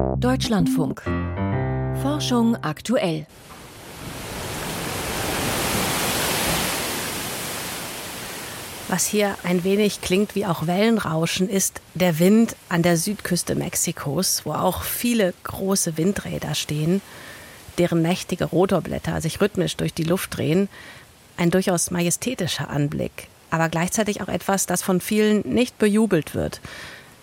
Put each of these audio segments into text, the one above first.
Deutschlandfunk. Forschung aktuell. Was hier ein wenig klingt wie auch Wellenrauschen, ist der Wind an der Südküste Mexikos, wo auch viele große Windräder stehen, deren mächtige Rotorblätter sich rhythmisch durch die Luft drehen. Ein durchaus majestätischer Anblick, aber gleichzeitig auch etwas, das von vielen nicht bejubelt wird.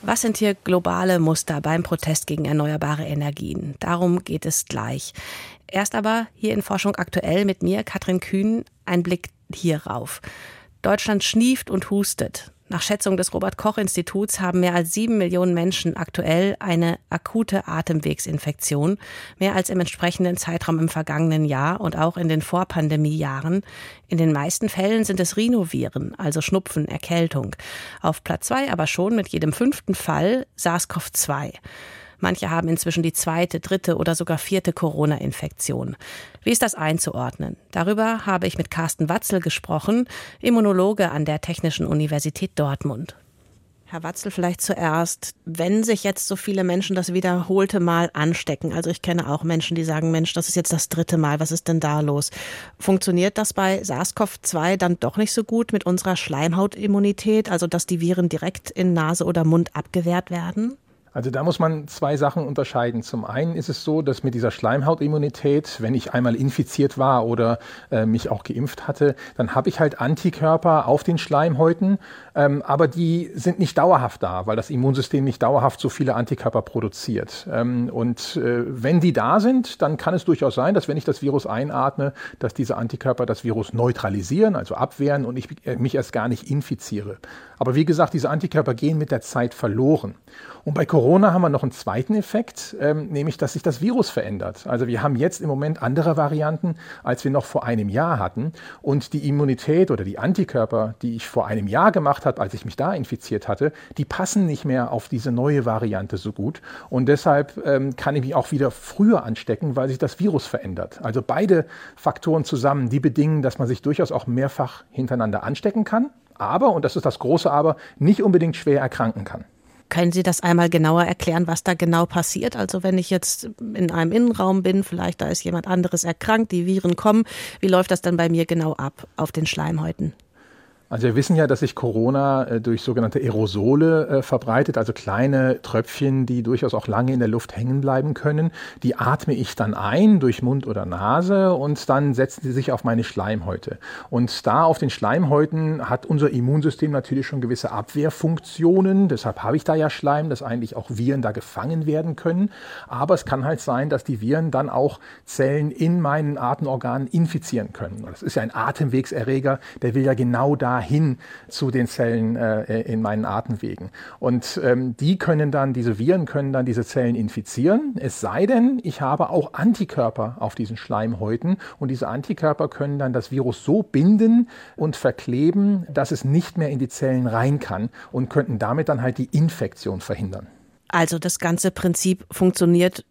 Was sind hier globale Muster beim Protest gegen erneuerbare Energien? Darum geht es gleich. Erst aber hier in Forschung aktuell mit mir, Katrin Kühn, ein Blick hierauf. Deutschland schnieft und hustet. Nach Schätzung des Robert Koch Instituts haben mehr als sieben Millionen Menschen aktuell eine akute Atemwegsinfektion, mehr als im entsprechenden Zeitraum im vergangenen Jahr und auch in den Vorpandemiejahren. In den meisten Fällen sind es Rhinoviren, also Schnupfen, Erkältung. Auf Platz zwei aber schon mit jedem fünften Fall SARS-CoV-2. Manche haben inzwischen die zweite, dritte oder sogar vierte Corona-Infektion. Wie ist das einzuordnen? Darüber habe ich mit Carsten Watzel gesprochen, Immunologe an der Technischen Universität Dortmund. Herr Watzel, vielleicht zuerst, wenn sich jetzt so viele Menschen das wiederholte Mal anstecken, also ich kenne auch Menschen, die sagen, Mensch, das ist jetzt das dritte Mal, was ist denn da los? Funktioniert das bei SARS-CoV-2 dann doch nicht so gut mit unserer Schleimhautimmunität, also dass die Viren direkt in Nase oder Mund abgewehrt werden? Also da muss man zwei Sachen unterscheiden. Zum einen ist es so, dass mit dieser Schleimhautimmunität, wenn ich einmal infiziert war oder äh, mich auch geimpft hatte, dann habe ich halt Antikörper auf den Schleimhäuten, ähm, aber die sind nicht dauerhaft da, weil das Immunsystem nicht dauerhaft so viele Antikörper produziert. Ähm, und äh, wenn die da sind, dann kann es durchaus sein, dass wenn ich das Virus einatme, dass diese Antikörper das Virus neutralisieren, also abwehren und ich äh, mich erst gar nicht infiziere. Aber wie gesagt, diese Antikörper gehen mit der Zeit verloren. Und bei Corona haben wir noch einen zweiten Effekt, ähm, nämlich dass sich das Virus verändert. Also wir haben jetzt im Moment andere Varianten, als wir noch vor einem Jahr hatten. Und die Immunität oder die Antikörper, die ich vor einem Jahr gemacht habe, als ich mich da infiziert hatte, die passen nicht mehr auf diese neue Variante so gut. Und deshalb ähm, kann ich mich auch wieder früher anstecken, weil sich das Virus verändert. Also beide Faktoren zusammen, die bedingen, dass man sich durchaus auch mehrfach hintereinander anstecken kann. Aber, und das ist das große Aber, nicht unbedingt schwer erkranken kann. Können Sie das einmal genauer erklären, was da genau passiert? Also wenn ich jetzt in einem Innenraum bin, vielleicht da ist jemand anderes erkrankt, die Viren kommen, wie läuft das dann bei mir genau ab auf den Schleimhäuten? Also wir wissen ja, dass sich Corona äh, durch sogenannte Aerosole äh, verbreitet, also kleine Tröpfchen, die durchaus auch lange in der Luft hängen bleiben können. Die atme ich dann ein durch Mund oder Nase und dann setzen sie sich auf meine Schleimhäute. Und da auf den Schleimhäuten hat unser Immunsystem natürlich schon gewisse Abwehrfunktionen. Deshalb habe ich da ja Schleim, dass eigentlich auch Viren da gefangen werden können. Aber es kann halt sein, dass die Viren dann auch Zellen in meinen Atemorganen infizieren können. Das ist ja ein Atemwegserreger, der will ja genau da hin zu den Zellen äh, in meinen Atemwegen. Und ähm, die können dann, diese Viren können dann diese Zellen infizieren, es sei denn, ich habe auch Antikörper auf diesen Schleimhäuten und diese Antikörper können dann das Virus so binden und verkleben, dass es nicht mehr in die Zellen rein kann und könnten damit dann halt die Infektion verhindern. Also das ganze Prinzip funktioniert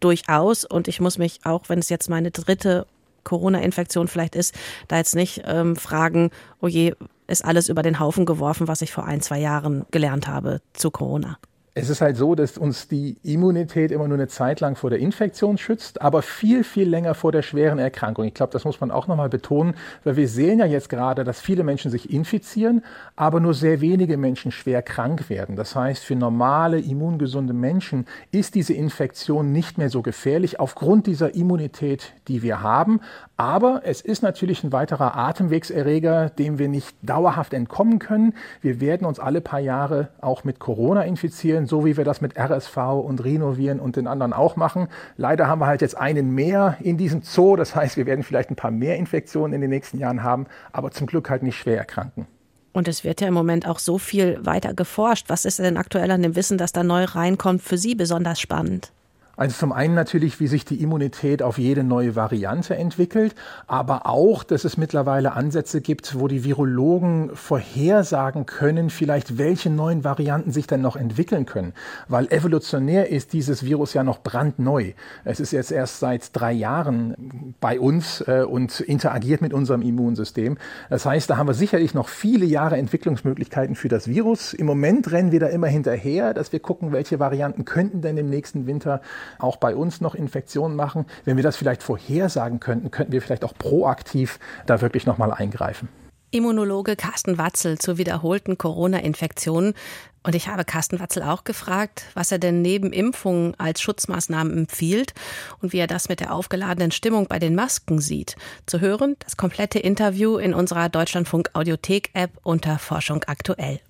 durchaus und ich muss mich auch, wenn es jetzt meine dritte Corona-Infektion vielleicht ist, da jetzt nicht ähm, fragen, oh je, ist alles über den Haufen geworfen, was ich vor ein, zwei Jahren gelernt habe zu Corona. Es ist halt so, dass uns die Immunität immer nur eine Zeit lang vor der Infektion schützt, aber viel, viel länger vor der schweren Erkrankung. Ich glaube, das muss man auch nochmal betonen, weil wir sehen ja jetzt gerade, dass viele Menschen sich infizieren, aber nur sehr wenige Menschen schwer krank werden. Das heißt, für normale, immungesunde Menschen ist diese Infektion nicht mehr so gefährlich aufgrund dieser Immunität, die wir haben. Aber es ist natürlich ein weiterer Atemwegserreger, dem wir nicht dauerhaft entkommen können. Wir werden uns alle paar Jahre auch mit Corona infizieren, so wie wir das mit RSV und Rhinoviren und den anderen auch machen. Leider haben wir halt jetzt einen mehr in diesem Zoo. Das heißt, wir werden vielleicht ein paar mehr Infektionen in den nächsten Jahren haben, aber zum Glück halt nicht schwer erkranken. Und es wird ja im Moment auch so viel weiter geforscht. Was ist denn aktuell an dem Wissen, das da neu reinkommt, für Sie besonders spannend? Also zum einen natürlich, wie sich die Immunität auf jede neue Variante entwickelt, aber auch, dass es mittlerweile Ansätze gibt, wo die Virologen vorhersagen können, vielleicht welche neuen Varianten sich denn noch entwickeln können. Weil evolutionär ist dieses Virus ja noch brandneu. Es ist jetzt erst seit drei Jahren bei uns äh, und interagiert mit unserem Immunsystem. Das heißt, da haben wir sicherlich noch viele Jahre Entwicklungsmöglichkeiten für das Virus. Im Moment rennen wir da immer hinterher, dass wir gucken, welche Varianten könnten denn im nächsten Winter auch bei uns noch Infektionen machen. Wenn wir das vielleicht vorhersagen könnten, könnten wir vielleicht auch proaktiv da wirklich nochmal eingreifen. Immunologe Carsten Watzel zur wiederholten Corona-Infektion. Und ich habe Carsten Watzel auch gefragt, was er denn neben Impfungen als Schutzmaßnahmen empfiehlt und wie er das mit der aufgeladenen Stimmung bei den Masken sieht. Zu hören das komplette Interview in unserer Deutschlandfunk Audiothek App unter Forschung aktuell.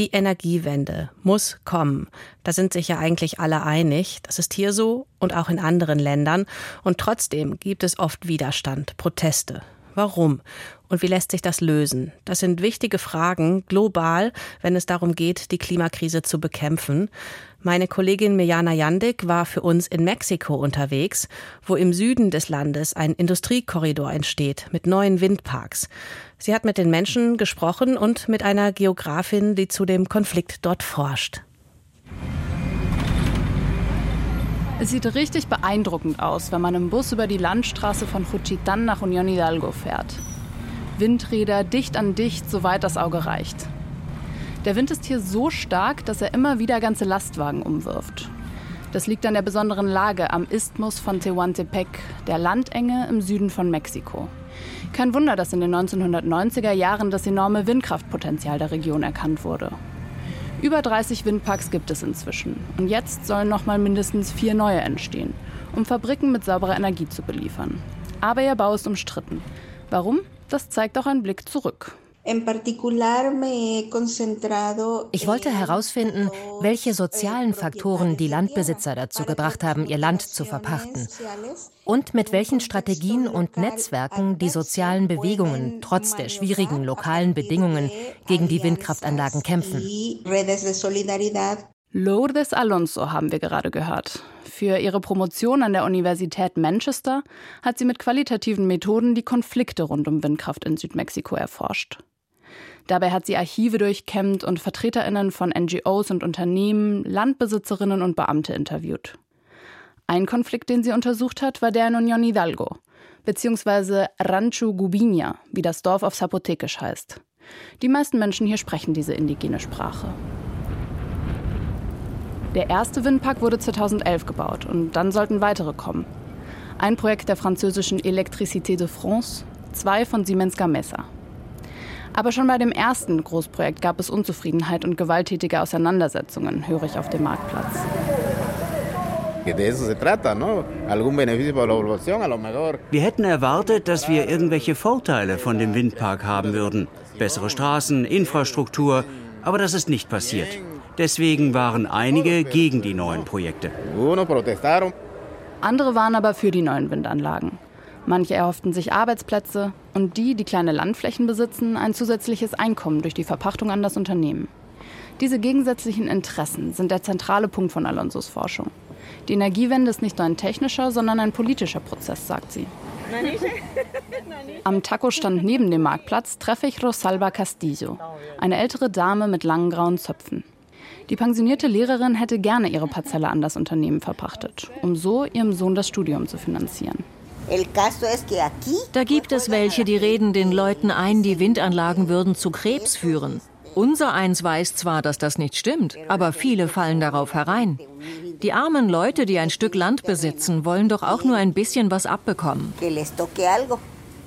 Die Energiewende muss kommen. Da sind sich ja eigentlich alle einig. Das ist hier so und auch in anderen Ländern. Und trotzdem gibt es oft Widerstand, Proteste. Warum? Und wie lässt sich das lösen? Das sind wichtige Fragen, global, wenn es darum geht, die Klimakrise zu bekämpfen. Meine Kollegin Mirjana Jandik war für uns in Mexiko unterwegs, wo im Süden des Landes ein Industriekorridor entsteht mit neuen Windparks. Sie hat mit den Menschen gesprochen und mit einer Geografin, die zu dem Konflikt dort forscht. Es sieht richtig beeindruckend aus, wenn man im Bus über die Landstraße von Juchitán nach Unión Hidalgo fährt. Windräder dicht an dicht, soweit das Auge reicht. Der Wind ist hier so stark, dass er immer wieder ganze Lastwagen umwirft. Das liegt an der besonderen Lage am Isthmus von Tehuantepec, der Landenge im Süden von Mexiko. Kein Wunder, dass in den 1990er Jahren das enorme Windkraftpotenzial der Region erkannt wurde. Über 30 Windparks gibt es inzwischen. Und jetzt sollen noch mal mindestens vier neue entstehen, um Fabriken mit sauberer Energie zu beliefern. Aber ihr Bau ist umstritten. Warum? Das zeigt auch ein Blick zurück. Ich wollte herausfinden, welche sozialen Faktoren die Landbesitzer dazu gebracht haben, ihr Land zu verpachten und mit welchen Strategien und Netzwerken die sozialen Bewegungen trotz der schwierigen lokalen Bedingungen gegen die Windkraftanlagen kämpfen. Lourdes Alonso haben wir gerade gehört. Für ihre Promotion an der Universität Manchester hat sie mit qualitativen Methoden die Konflikte rund um Windkraft in Südmexiko erforscht. Dabei hat sie Archive durchkämmt und Vertreterinnen von NGOs und Unternehmen, Landbesitzerinnen und Beamte interviewt. Ein Konflikt, den sie untersucht hat, war der in Unión Hidalgo, beziehungsweise Rancho Gubinia, wie das Dorf auf Zapotekisch heißt. Die meisten Menschen hier sprechen diese indigene Sprache. Der erste Windpark wurde 2011 gebaut und dann sollten weitere kommen. Ein Projekt der französischen Électricité de France, zwei von Siemens Gamesa. Aber schon bei dem ersten Großprojekt gab es Unzufriedenheit und gewalttätige Auseinandersetzungen, höre ich auf dem Marktplatz. Wir hätten erwartet, dass wir irgendwelche Vorteile von dem Windpark haben würden. Bessere Straßen, Infrastruktur, aber das ist nicht passiert. Deswegen waren einige gegen die neuen Projekte. Andere waren aber für die neuen Windanlagen. Manche erhofften sich Arbeitsplätze und die, die kleine Landflächen besitzen, ein zusätzliches Einkommen durch die Verpachtung an das Unternehmen. Diese gegensätzlichen Interessen sind der zentrale Punkt von Alonsos Forschung. Die Energiewende ist nicht nur ein technischer, sondern ein politischer Prozess, sagt sie. Am Taco-Stand neben dem Marktplatz treffe ich Rosalba Castillo, eine ältere Dame mit langen grauen Zöpfen. Die pensionierte Lehrerin hätte gerne ihre Parzelle an das Unternehmen verpachtet, um so ihrem Sohn das Studium zu finanzieren. Da gibt es welche, die reden den Leuten ein, die Windanlagen würden zu Krebs führen. Unser eins weiß zwar, dass das nicht stimmt, aber viele fallen darauf herein. Die armen Leute, die ein Stück Land besitzen, wollen doch auch nur ein bisschen was abbekommen.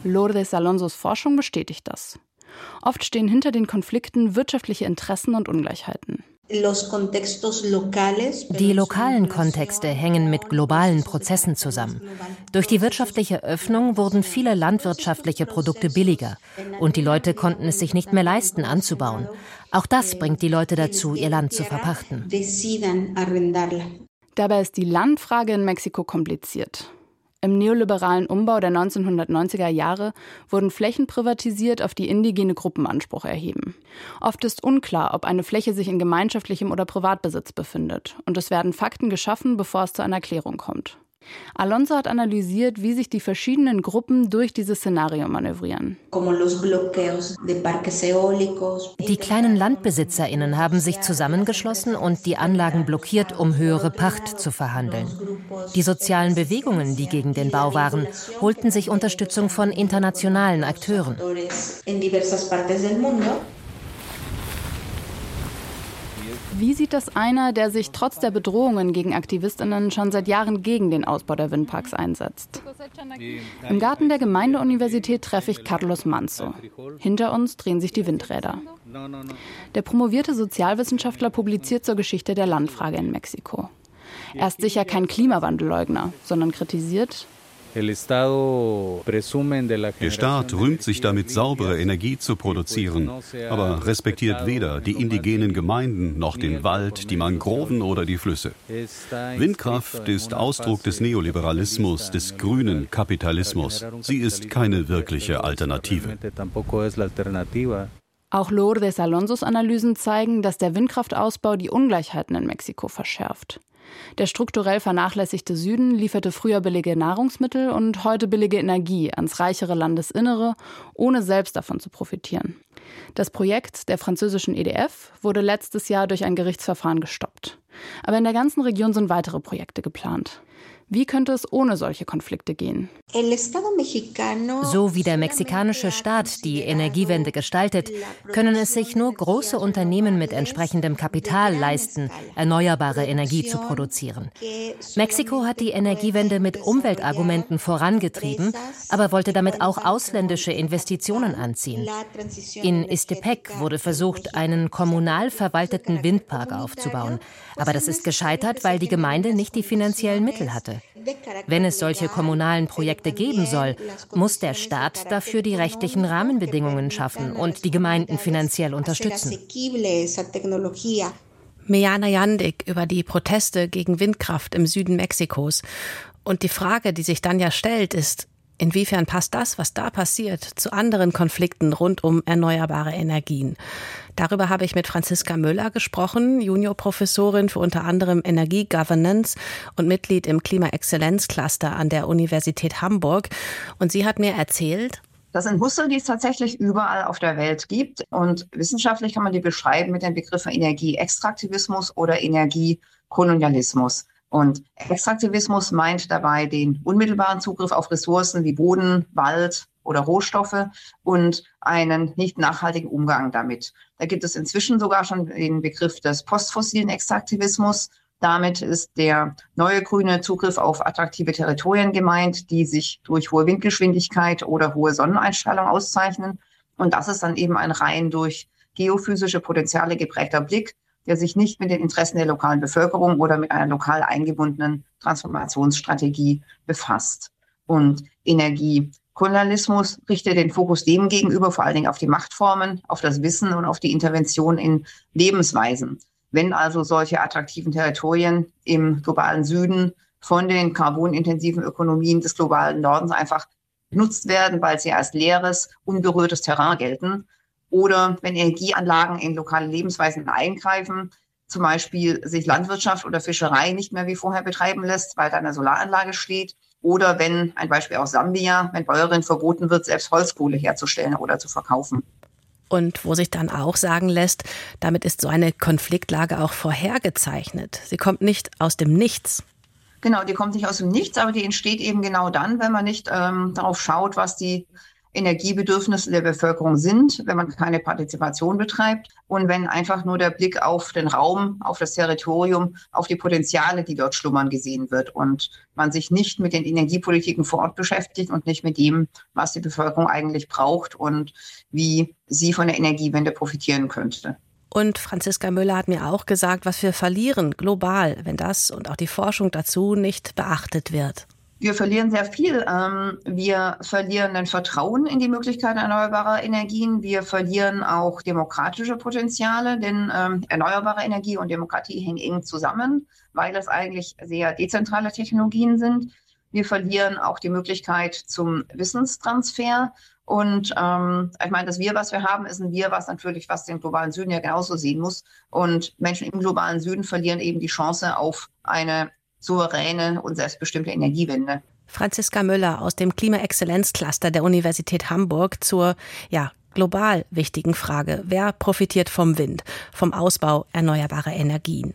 Lourdes Alonsos Forschung bestätigt das. Oft stehen hinter den Konflikten wirtschaftliche Interessen und Ungleichheiten. Die lokalen Kontexte hängen mit globalen Prozessen zusammen. Durch die wirtschaftliche Öffnung wurden viele landwirtschaftliche Produkte billiger und die Leute konnten es sich nicht mehr leisten anzubauen. Auch das bringt die Leute dazu, ihr Land zu verpachten. Dabei ist die Landfrage in Mexiko kompliziert. Im neoliberalen Umbau der 1990er Jahre wurden Flächen privatisiert, auf die indigene Gruppen Anspruch erheben. Oft ist unklar, ob eine Fläche sich in gemeinschaftlichem oder Privatbesitz befindet. Und es werden Fakten geschaffen, bevor es zu einer Klärung kommt. Alonso hat analysiert, wie sich die verschiedenen Gruppen durch dieses Szenario manövrieren. Die kleinen Landbesitzerinnen haben sich zusammengeschlossen und die Anlagen blockiert, um höhere Pacht zu verhandeln. Die sozialen Bewegungen, die gegen den Bau waren, holten sich Unterstützung von internationalen Akteuren. Wie sieht das einer, der sich trotz der Bedrohungen gegen Aktivistinnen schon seit Jahren gegen den Ausbau der Windparks einsetzt? Im Garten der Gemeindeuniversität treffe ich Carlos Manso. Hinter uns drehen sich die Windräder. Der promovierte Sozialwissenschaftler publiziert zur Geschichte der Landfrage in Mexiko. Er ist sicher kein Klimawandelleugner, sondern kritisiert, der Staat rühmt sich damit, saubere Energie zu produzieren, aber respektiert weder die indigenen Gemeinden noch den Wald, die Mangroven oder die Flüsse. Windkraft ist Ausdruck des Neoliberalismus, des grünen Kapitalismus. Sie ist keine wirkliche Alternative. Auch Lourdes Alonsos Analysen zeigen, dass der Windkraftausbau die Ungleichheiten in Mexiko verschärft. Der strukturell vernachlässigte Süden lieferte früher billige Nahrungsmittel und heute billige Energie ans reichere Landesinnere, ohne selbst davon zu profitieren. Das Projekt der französischen EDF wurde letztes Jahr durch ein Gerichtsverfahren gestoppt. Aber in der ganzen Region sind weitere Projekte geplant. Wie könnte es ohne solche Konflikte gehen? So wie der mexikanische Staat die Energiewende gestaltet, können es sich nur große Unternehmen mit entsprechendem Kapital leisten, erneuerbare Energie zu produzieren. Mexiko hat die Energiewende mit Umweltargumenten vorangetrieben, aber wollte damit auch ausländische Investitionen anziehen. In Istepec wurde versucht, einen kommunal verwalteten Windpark aufzubauen. Aber das ist gescheitert, weil die Gemeinde nicht die finanziellen Mittel hatte. Wenn es solche kommunalen Projekte geben soll, muss der Staat dafür die rechtlichen Rahmenbedingungen schaffen und die Gemeinden finanziell unterstützen. Mejana Jandik über die Proteste gegen Windkraft im Süden Mexikos. Und die Frage, die sich dann ja stellt, ist, Inwiefern passt das, was da passiert, zu anderen Konflikten rund um erneuerbare Energien? Darüber habe ich mit Franziska Müller gesprochen, Juniorprofessorin für unter anderem Energiegovernance und Mitglied im Klimaexzellenzcluster an der Universität Hamburg. Und sie hat mir erzählt, das sind Muster, die es tatsächlich überall auf der Welt gibt. Und wissenschaftlich kann man die beschreiben mit den Begriffen Energieextraktivismus oder Energiekolonialismus. Und Extraktivismus meint dabei den unmittelbaren Zugriff auf Ressourcen wie Boden, Wald oder Rohstoffe und einen nicht nachhaltigen Umgang damit. Da gibt es inzwischen sogar schon den Begriff des postfossilen Extraktivismus. Damit ist der neue grüne Zugriff auf attraktive Territorien gemeint, die sich durch hohe Windgeschwindigkeit oder hohe Sonneneinstrahlung auszeichnen. Und das ist dann eben ein rein durch geophysische Potenziale geprägter Blick, der sich nicht mit den Interessen der lokalen Bevölkerung oder mit einer lokal eingebundenen Transformationsstrategie befasst. Und Energiekolonialismus richtet den Fokus dem gegenüber vor allen Dingen auf die Machtformen, auf das Wissen und auf die Intervention in Lebensweisen. Wenn also solche attraktiven Territorien im globalen Süden von den carbonintensiven Ökonomien des globalen Nordens einfach genutzt werden, weil sie als leeres, unberührtes Terrain gelten, oder wenn Energieanlagen in lokale Lebensweisen eingreifen, zum Beispiel sich Landwirtschaft oder Fischerei nicht mehr wie vorher betreiben lässt, weil da eine Solaranlage steht. Oder wenn, ein Beispiel aus Sambia, wenn Bäuerin verboten wird, selbst Holzkohle herzustellen oder zu verkaufen. Und wo sich dann auch sagen lässt, damit ist so eine Konfliktlage auch vorhergezeichnet. Sie kommt nicht aus dem Nichts. Genau, die kommt nicht aus dem Nichts, aber die entsteht eben genau dann, wenn man nicht ähm, darauf schaut, was die Energiebedürfnisse der Bevölkerung sind, wenn man keine Partizipation betreibt und wenn einfach nur der Blick auf den Raum, auf das Territorium, auf die Potenziale, die dort schlummern, gesehen wird und man sich nicht mit den Energiepolitiken vor Ort beschäftigt und nicht mit dem, was die Bevölkerung eigentlich braucht und wie sie von der Energiewende profitieren könnte. Und Franziska Müller hat mir auch gesagt, was wir verlieren global, wenn das und auch die Forschung dazu nicht beachtet wird. Wir verlieren sehr viel. Ähm, wir verlieren ein Vertrauen in die Möglichkeiten erneuerbarer Energien. Wir verlieren auch demokratische Potenziale, denn ähm, erneuerbare Energie und Demokratie hängen eng zusammen, weil es eigentlich sehr dezentrale Technologien sind. Wir verlieren auch die Möglichkeit zum Wissenstransfer. Und ähm, ich meine, das Wir, was wir haben, ist ein Wir, was natürlich, was den globalen Süden ja genauso sehen muss. Und Menschen im globalen Süden verlieren eben die Chance auf eine souveräne und selbstbestimmte Energiewende. Franziska Müller aus dem Klimaexzellenzcluster der Universität Hamburg zur ja, global wichtigen Frage. Wer profitiert vom Wind, vom Ausbau erneuerbarer Energien?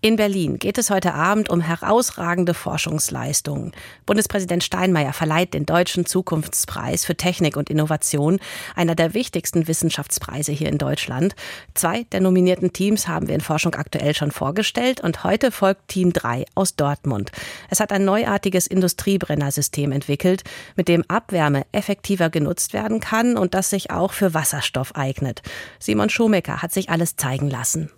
In Berlin geht es heute Abend um herausragende Forschungsleistungen. Bundespräsident Steinmeier verleiht den Deutschen Zukunftspreis für Technik und Innovation, einer der wichtigsten Wissenschaftspreise hier in Deutschland. Zwei der nominierten Teams haben wir in Forschung aktuell schon vorgestellt und heute folgt Team 3 aus Dortmund. Es hat ein neuartiges Industriebrennersystem entwickelt, mit dem Abwärme effektiver genutzt werden kann und das sich auch für Wasserstoff eignet. Simon Schumacher hat sich alles zeigen lassen.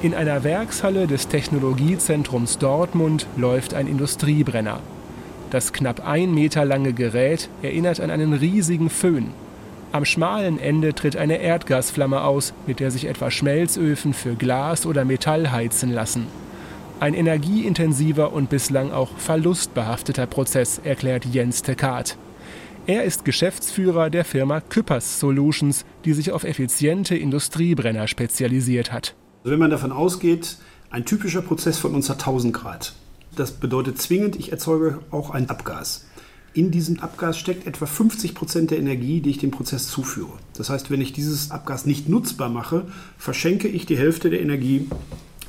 In einer Werkshalle des Technologiezentrums Dortmund läuft ein Industriebrenner. Das knapp ein Meter lange Gerät erinnert an einen riesigen Föhn. Am schmalen Ende tritt eine Erdgasflamme aus, mit der sich etwa Schmelzöfen für Glas oder Metall heizen lassen. Ein energieintensiver und bislang auch verlustbehafteter Prozess, erklärt Jens Tekat. Er ist Geschäftsführer der Firma Küppers Solutions, die sich auf effiziente Industriebrenner spezialisiert hat. Also wenn man davon ausgeht, ein typischer Prozess von uns hat 1000 Grad. Das bedeutet zwingend, ich erzeuge auch ein Abgas. In diesem Abgas steckt etwa 50 Prozent der Energie, die ich dem Prozess zuführe. Das heißt, wenn ich dieses Abgas nicht nutzbar mache, verschenke ich die Hälfte der Energie,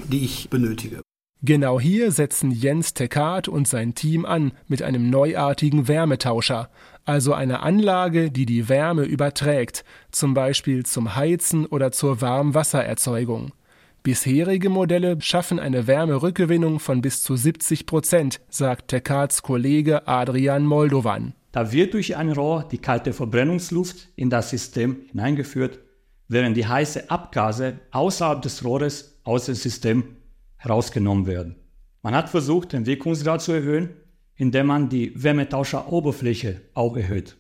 die ich benötige. Genau hier setzen Jens Tekat und sein Team an mit einem neuartigen Wärmetauscher, also einer Anlage, die die Wärme überträgt, zum Beispiel zum Heizen oder zur Warmwassererzeugung. Bisherige Modelle schaffen eine Wärmerückgewinnung von bis zu 70 Prozent, sagt Tekats Kollege Adrian Moldovan. Da wird durch ein Rohr die kalte Verbrennungsluft in das System hineingeführt, während die heiße Abgase außerhalb des Rohres aus dem System herausgenommen werden. Man hat versucht, den Wirkungsgrad zu erhöhen, indem man die Wärmetauscheroberfläche auch erhöht.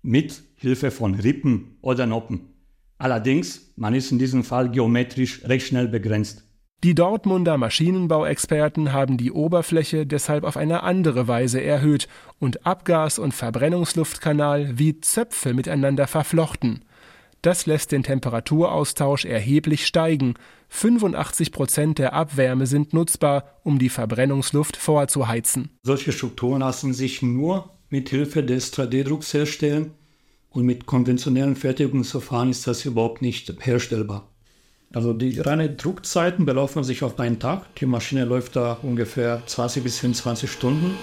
Mit Hilfe von Rippen oder Noppen. Allerdings, man ist in diesem Fall geometrisch recht schnell begrenzt. Die Dortmunder Maschinenbauexperten haben die Oberfläche deshalb auf eine andere Weise erhöht und Abgas- und Verbrennungsluftkanal wie Zöpfe miteinander verflochten. Das lässt den Temperaturaustausch erheblich steigen. 85 Prozent der Abwärme sind nutzbar, um die Verbrennungsluft vorzuheizen. Solche Strukturen lassen sich nur mit Hilfe des 3D-Drucks herstellen und mit konventionellen Fertigungsverfahren ist das überhaupt nicht herstellbar. Also die reinen Druckzeiten belaufen sich auf einen Tag. Die Maschine läuft da ungefähr 20 bis 25 Stunden.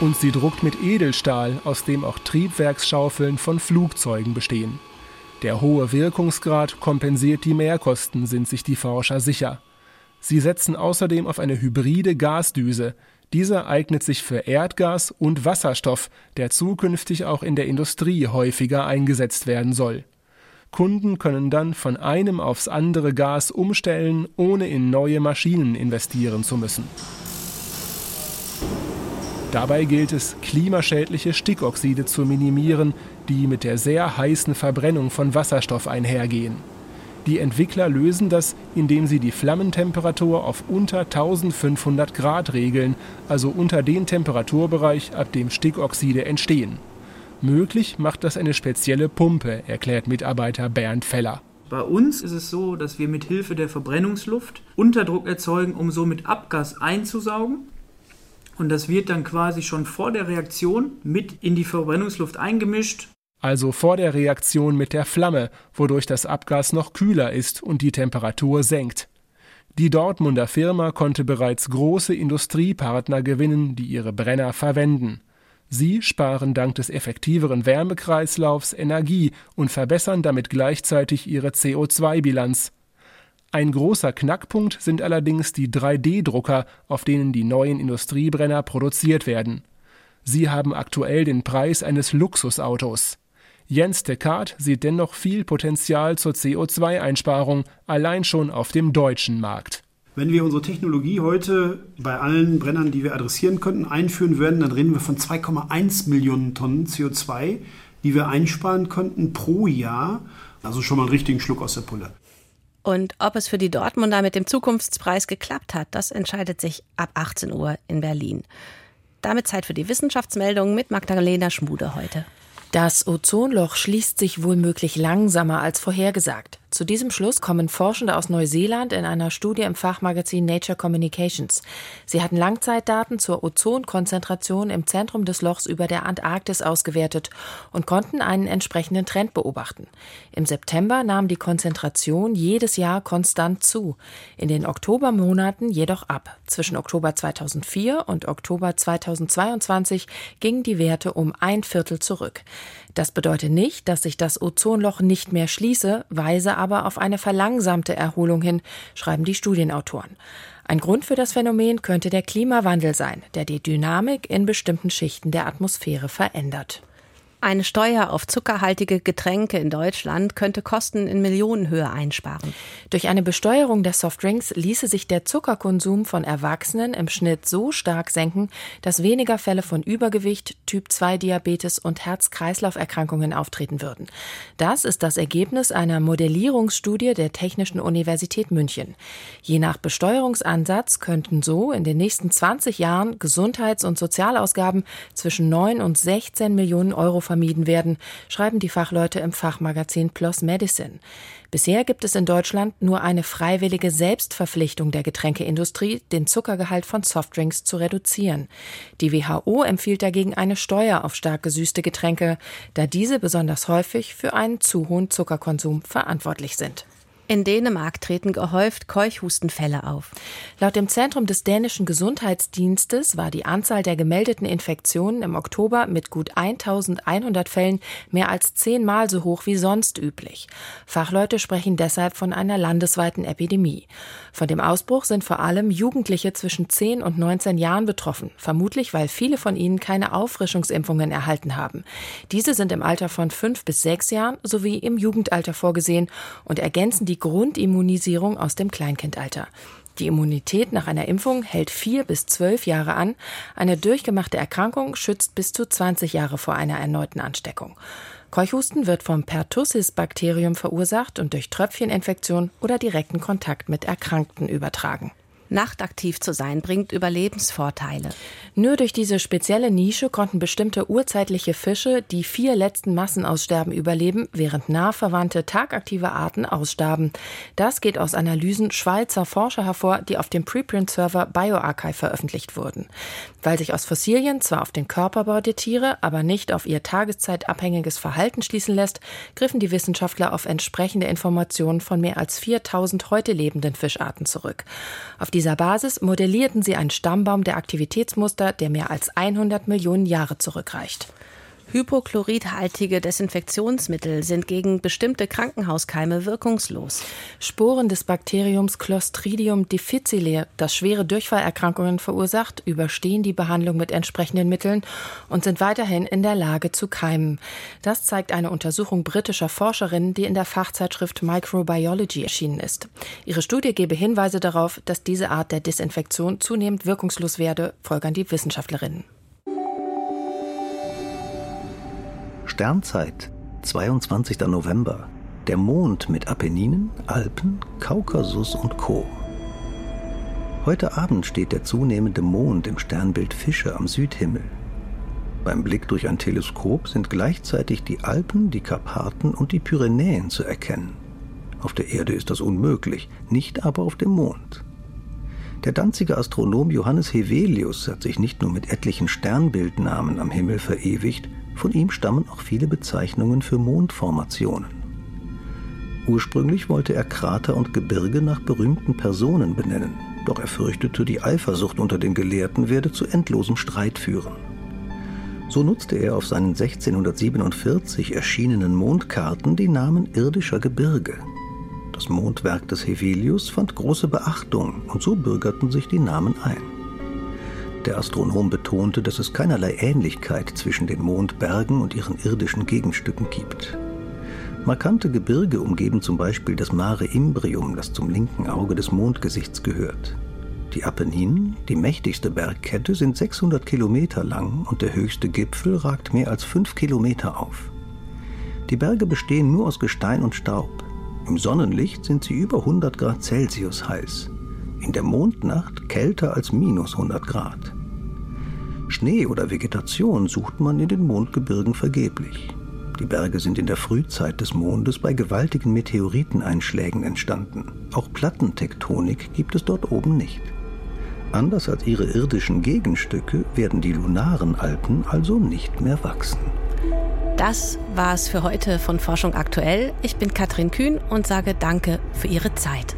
Und sie druckt mit Edelstahl, aus dem auch Triebwerksschaufeln von Flugzeugen bestehen. Der hohe Wirkungsgrad kompensiert die Mehrkosten, sind sich die Forscher sicher. Sie setzen außerdem auf eine hybride Gasdüse, dieser eignet sich für Erdgas und Wasserstoff, der zukünftig auch in der Industrie häufiger eingesetzt werden soll. Kunden können dann von einem aufs andere Gas umstellen, ohne in neue Maschinen investieren zu müssen. Dabei gilt es, klimaschädliche Stickoxide zu minimieren, die mit der sehr heißen Verbrennung von Wasserstoff einhergehen. Die Entwickler lösen das, indem sie die Flammentemperatur auf unter 1500 Grad regeln, also unter den Temperaturbereich, ab dem Stickoxide entstehen. Möglich macht das eine spezielle Pumpe, erklärt Mitarbeiter Bernd Feller. Bei uns ist es so, dass wir mit Hilfe der Verbrennungsluft Unterdruck erzeugen, um somit Abgas einzusaugen. Und das wird dann quasi schon vor der Reaktion mit in die Verbrennungsluft eingemischt also vor der Reaktion mit der Flamme, wodurch das Abgas noch kühler ist und die Temperatur senkt. Die Dortmunder Firma konnte bereits große Industriepartner gewinnen, die ihre Brenner verwenden. Sie sparen dank des effektiveren Wärmekreislaufs Energie und verbessern damit gleichzeitig ihre CO2-Bilanz. Ein großer Knackpunkt sind allerdings die 3D-Drucker, auf denen die neuen Industriebrenner produziert werden. Sie haben aktuell den Preis eines Luxusautos. Jens Descartes sieht dennoch viel Potenzial zur CO2-Einsparung allein schon auf dem deutschen Markt. Wenn wir unsere Technologie heute bei allen Brennern, die wir adressieren könnten, einführen würden, dann reden wir von 2,1 Millionen Tonnen CO2, die wir einsparen könnten pro Jahr. Also schon mal einen richtigen Schluck aus der Pulle. Und ob es für die Dortmunder mit dem Zukunftspreis geklappt hat, das entscheidet sich ab 18 Uhr in Berlin. Damit Zeit für die Wissenschaftsmeldung mit Magdalena Schmude heute. Das Ozonloch schließt sich wohlmöglich langsamer als vorhergesagt. Zu diesem Schluss kommen Forschende aus Neuseeland in einer Studie im Fachmagazin Nature Communications. Sie hatten Langzeitdaten zur Ozonkonzentration im Zentrum des Lochs über der Antarktis ausgewertet und konnten einen entsprechenden Trend beobachten. Im September nahm die Konzentration jedes Jahr konstant zu, in den Oktobermonaten jedoch ab. Zwischen Oktober 2004 und Oktober 2022 gingen die Werte um ein Viertel zurück. Das bedeutet nicht, dass sich das Ozonloch nicht mehr schließe, weise aber auf eine verlangsamte Erholung hin, schreiben die Studienautoren. Ein Grund für das Phänomen könnte der Klimawandel sein, der die Dynamik in bestimmten Schichten der Atmosphäre verändert. Eine Steuer auf zuckerhaltige Getränke in Deutschland könnte Kosten in Millionenhöhe einsparen. Durch eine Besteuerung der Softdrinks ließe sich der Zuckerkonsum von Erwachsenen im Schnitt so stark senken, dass weniger Fälle von Übergewicht, Typ-2-Diabetes und Herz-Kreislauf-Erkrankungen auftreten würden. Das ist das Ergebnis einer Modellierungsstudie der Technischen Universität München. Je nach Besteuerungsansatz könnten so in den nächsten 20 Jahren Gesundheits- und Sozialausgaben zwischen 9 und 16 Millionen Euro vermieden werden, schreiben die Fachleute im Fachmagazin PLOS Medicine. Bisher gibt es in Deutschland nur eine freiwillige Selbstverpflichtung der Getränkeindustrie, den Zuckergehalt von Softdrinks zu reduzieren. Die WHO empfiehlt dagegen eine Steuer auf stark gesüßte Getränke, da diese besonders häufig für einen zu hohen Zuckerkonsum verantwortlich sind. In Dänemark treten gehäuft Keuchhustenfälle auf. Laut dem Zentrum des dänischen Gesundheitsdienstes war die Anzahl der gemeldeten Infektionen im Oktober mit gut 1100 Fällen mehr als zehnmal so hoch wie sonst üblich. Fachleute sprechen deshalb von einer landesweiten Epidemie. Von dem Ausbruch sind vor allem Jugendliche zwischen 10 und 19 Jahren betroffen, vermutlich weil viele von ihnen keine Auffrischungsimpfungen erhalten haben. Diese sind im Alter von 5 bis 6 Jahren sowie im Jugendalter vorgesehen und ergänzen die Grundimmunisierung aus dem Kleinkindalter. Die Immunität nach einer Impfung hält vier bis zwölf Jahre an. Eine durchgemachte Erkrankung schützt bis zu 20 Jahre vor einer erneuten Ansteckung. Keuchhusten wird vom Pertussis-Bakterium verursacht und durch Tröpfcheninfektion oder direkten Kontakt mit Erkrankten übertragen. Nachtaktiv zu sein bringt Überlebensvorteile. Nur durch diese spezielle Nische konnten bestimmte urzeitliche Fische die vier letzten Massenaussterben überleben, während nah verwandte tagaktive Arten ausstarben. Das geht aus Analysen Schweizer Forscher hervor, die auf dem Preprint-Server BioArchive veröffentlicht wurden. Weil sich aus Fossilien zwar auf den Körperbau der Tiere, aber nicht auf ihr tageszeitabhängiges Verhalten schließen lässt, griffen die Wissenschaftler auf entsprechende Informationen von mehr als 4000 heute lebenden Fischarten zurück. Auf die dieser Basis modellierten sie einen Stammbaum der Aktivitätsmuster, der mehr als 100 Millionen Jahre zurückreicht. Hypochloridhaltige Desinfektionsmittel sind gegen bestimmte Krankenhauskeime wirkungslos. Sporen des Bakteriums Clostridium difficile, das schwere Durchfallerkrankungen verursacht, überstehen die Behandlung mit entsprechenden Mitteln und sind weiterhin in der Lage zu keimen. Das zeigt eine Untersuchung britischer Forscherinnen, die in der Fachzeitschrift Microbiology erschienen ist. Ihre Studie gebe Hinweise darauf, dass diese Art der Desinfektion zunehmend wirkungslos werde, folgern die Wissenschaftlerinnen. Sternzeit, 22. November. Der Mond mit Apenninen, Alpen, Kaukasus und Co. Heute Abend steht der zunehmende Mond im Sternbild Fische am Südhimmel. Beim Blick durch ein Teleskop sind gleichzeitig die Alpen, die Karpaten und die Pyrenäen zu erkennen. Auf der Erde ist das unmöglich, nicht aber auf dem Mond. Der Danziger Astronom Johannes Hevelius hat sich nicht nur mit etlichen Sternbildnamen am Himmel verewigt, von ihm stammen auch viele Bezeichnungen für Mondformationen. Ursprünglich wollte er Krater und Gebirge nach berühmten Personen benennen, doch er fürchtete, die Eifersucht unter den Gelehrten werde zu endlosem Streit führen. So nutzte er auf seinen 1647 erschienenen Mondkarten die Namen irdischer Gebirge. Das Mondwerk des Hevelius fand große Beachtung und so bürgerten sich die Namen ein. Der Astronom betonte, dass es keinerlei Ähnlichkeit zwischen den Mondbergen und ihren irdischen Gegenstücken gibt. Markante Gebirge umgeben zum Beispiel das Mare Imbrium, das zum linken Auge des Mondgesichts gehört. Die Apenninen, die mächtigste Bergkette, sind 600 Kilometer lang und der höchste Gipfel ragt mehr als fünf Kilometer auf. Die Berge bestehen nur aus Gestein und Staub. Im Sonnenlicht sind sie über 100 Grad Celsius heiß. In der Mondnacht kälter als minus 100 Grad. Schnee oder Vegetation sucht man in den Mondgebirgen vergeblich. Die Berge sind in der Frühzeit des Mondes bei gewaltigen Meteoriteneinschlägen entstanden. Auch Plattentektonik gibt es dort oben nicht. Anders als ihre irdischen Gegenstücke werden die lunaren Alpen also nicht mehr wachsen. Das war es für heute von Forschung aktuell. Ich bin Katrin Kühn und sage Danke für Ihre Zeit.